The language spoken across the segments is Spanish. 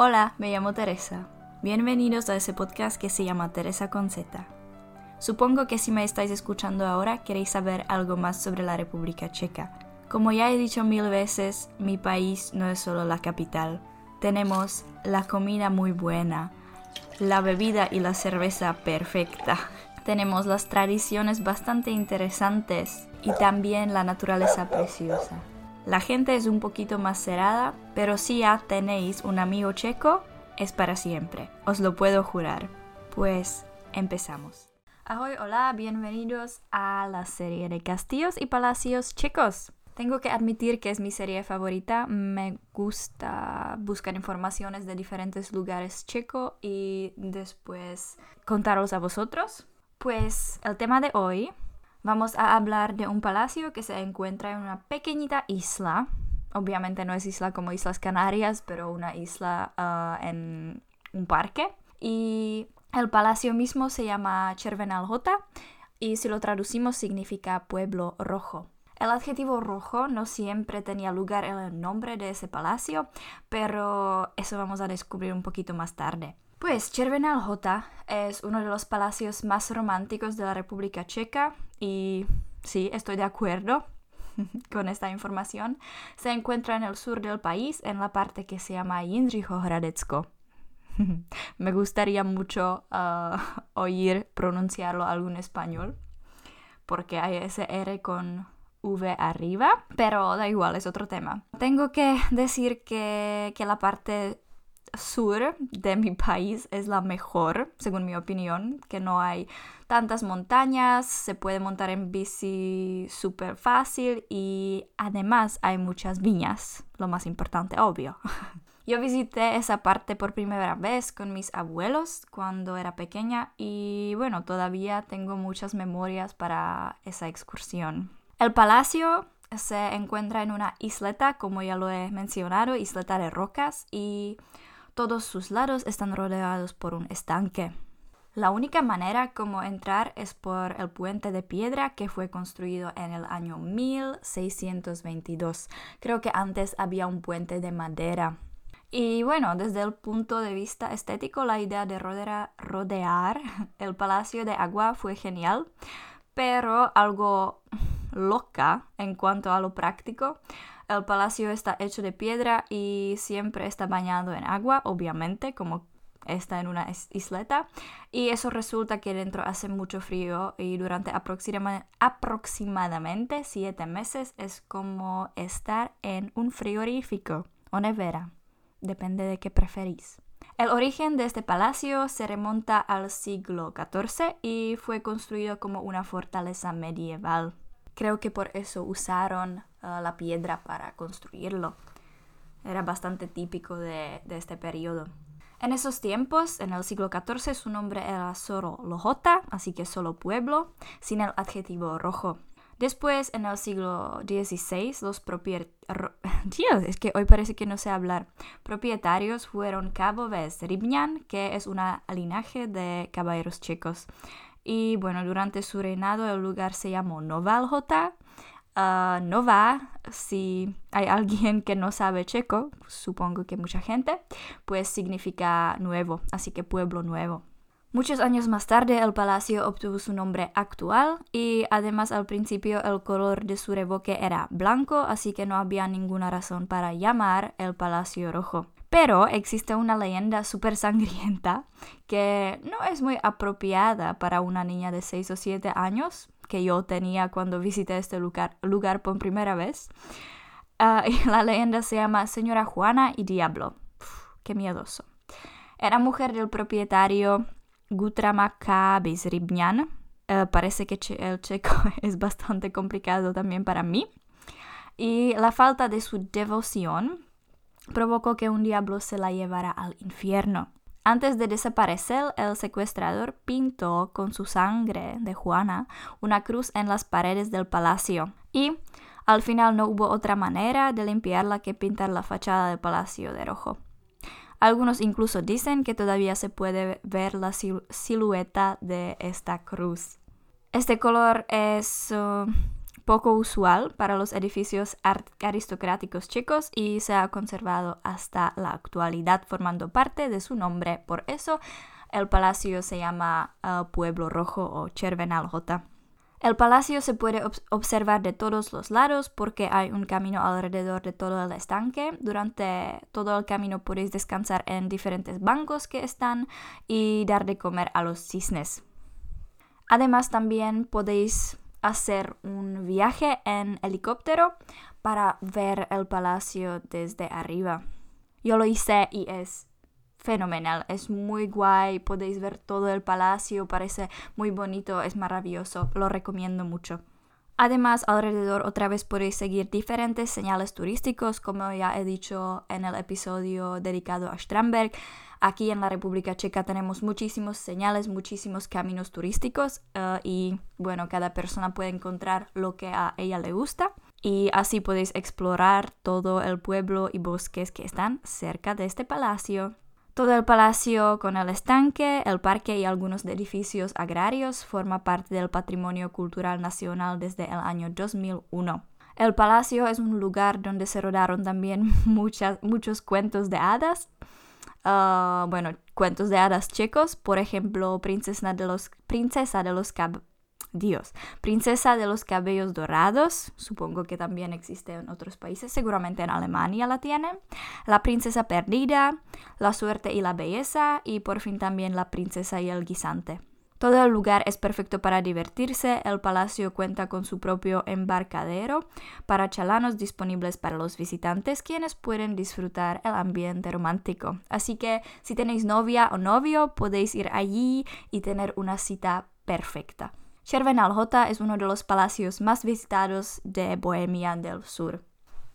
Hola, me llamo Teresa. Bienvenidos a ese podcast que se llama Teresa con Z. Supongo que si me estáis escuchando ahora queréis saber algo más sobre la República Checa. Como ya he dicho mil veces, mi país no es solo la capital. Tenemos la comida muy buena, la bebida y la cerveza perfecta. Tenemos las tradiciones bastante interesantes y también la naturaleza preciosa. La gente es un poquito más cerrada, pero si ya tenéis un amigo checo, es para siempre, os lo puedo jurar. Pues empezamos. Ahoy, hola, bienvenidos a la serie de castillos y palacios checos. Tengo que admitir que es mi serie favorita. Me gusta buscar informaciones de diferentes lugares checos y después contaros a vosotros. Pues el tema de hoy vamos a hablar de un palacio que se encuentra en una pequeñita isla. Obviamente no es isla como Islas Canarias, pero una isla ah, en un parque. Y el palacio mismo se llama Chervenaljota y si lo traducimos significa pueblo rojo. El adjetivo rojo no siempre tenía lugar en el nombre de ese palacio, pero eso vamos a descubrir un poquito más tarde. Pues Chervenal es uno de los palacios más románticos de la República Checa y sí, estoy de acuerdo con esta información. Se encuentra en el sur del país, en la parte que se llama Jindřicho Hradecko. Me gustaría mucho ah, oír pronunciarlo algún español, porque hay ese R con V arriba, pero da igual, es otro tema. Tengo que decir que, que la parte sur de mi país es la mejor, según mi opinión, que no hay tantas montañas, se puede montar en bici súper fácil y además hay muchas viñas, lo más importante, obvio. Yo visité esa parte por primera vez con mis abuelos cuando era pequeña y bueno, todavía tengo muchas memorias para esa excursión. El palacio se encuentra en una isleta, como ya lo he mencionado, isleta de rocas y todos sus lados están rodeados por un estanque. La única manera como entrar es por el puente de piedra que fue construido en el año 1622. Creo que antes había un puente de madera. Y bueno, desde el punto de vista estético, la idea de rodear, rodear el Palacio de Agua fue genial, pero algo loca en cuanto a lo práctico. El palacio está hecho de piedra y siempre está bañado en agua, obviamente, como está en una isleta. Y eso resulta que dentro hace mucho frío y durante aproximadamente siete meses es como estar en un frigorífico o nevera. Depende de qué preferís. El origen de este palacio se remonta al siglo XIV y fue construido como una fortaleza medieval. Creo que por eso usaron la piedra para construirlo. Era bastante típico de, este periodo. En esos tiempos, en el siglo XIV, su nombre era solo Lojota, así que solo pueblo, sin el adjetivo rojo. Después, en el siglo XVI, los propietarios... Fueron Cabo Vez que es un linaje de caballeros checos. Y bueno, durante su reinado el lugar se llamó Novaljota. Uh, Nova, si hay alguien que no sabe checo, supongo que mucha gente, pues significa nuevo, así que pueblo nuevo. Muchos años más tarde el palacio obtuvo su nombre actual y además al principio el color de su revoque era blanco, así que no había ninguna razón para llamar el palacio rojo. Pero existe una leyenda súper sangrienta que no es muy apropiada para una niña de 6 o 7 años, que yo tenía cuando visité este lugar, lugar por primera vez. Uh, la leyenda se llama Señora Juana y Diablo. qué miedoso. Era mujer del propietario Gutramaka Bizribnian. Uh, parece que el checo es bastante complicado también para mí. Y la falta de su devoción provocó que un diablo se la llevara al infierno. Antes de desaparecer, el secuestrador pintó con su sangre de Juana una cruz en las paredes del palacio y al final no hubo otra manera de limpiarla que pintar la fachada del palacio de rojo. Algunos incluso dicen que todavía se puede ver la silueta de esta cruz. Este color es uh, poco usual para los edificios aristocráticos checos y se ha conservado hasta la actualidad formando parte de su nombre. Por eso el palacio se llama uh, Pueblo Rojo o Červená Lhota. El palacio se puede observar de todos los lados porque hay un camino alrededor de todo el estanque. Durante todo el camino podéis descansar en diferentes bancos que están y dar de comer a los cisnes. Además también podéis hacer un viaje en helicóptero para ver el palacio desde arriba. Yo lo hice y es fenomenal, es muy guay, podéis ver todo el palacio, parece muy bonito, es maravilloso, lo recomiendo mucho. Además, alrededor otra vez podéis seguir diferentes señales turísticos, como ya he dicho en el episodio dedicado a Stramberg. Aquí en la República Checa tenemos muchísimos señales, muchísimos caminos turísticos eh, y bueno, cada persona puede encontrar lo que a ella le gusta y así podéis explorar todo el pueblo y bosques que están cerca de este palacio. Todo el palacio con el estanque, el parque y algunos edificios agrarios forma parte del patrimonio cultural nacional desde el año 2001. El palacio es un lugar donde se rodaron también muchas, muchos cuentos de hadas. Ah, bueno, cuentos de hadas checos, por ejemplo, Princesa de los, Princesa de los Dios, princesa de los cabellos dorados, supongo que también existe en otros países, seguramente en Alemania la tienen, la princesa perdida, la suerte y la belleza y por fin también la princesa y el guisante. Todo el lugar es perfecto para divertirse, el palacio cuenta con su propio embarcadero para chalanos disponibles para los visitantes quienes pueden disfrutar el ambiente romántico. Así que si tenéis novia o novio podéis ir allí y tener una cita perfecta. Červená es uno de los palacios más visitados de Bohemia del Sur.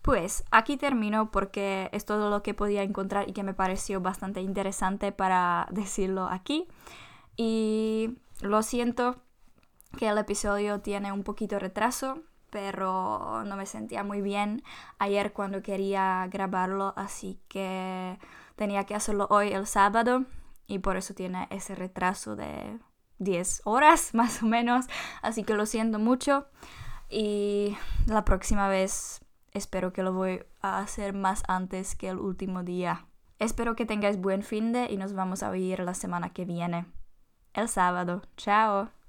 Pues aquí termino porque es todo lo que podía encontrar y que me pareció bastante interesante para decirlo aquí. Y lo siento que el episodio tiene un poquito retraso, pero no me sentía muy bien ayer cuando quería grabarlo, así que tenía que hacerlo hoy el sábado y por eso tiene ese retraso de 10 horas más o menos, así que lo siento mucho y la próxima vez espero que lo voy a hacer más antes que el último día. Espero que tengáis buen fin de y nos vamos a ver la semana que viene, el sábado. Chao.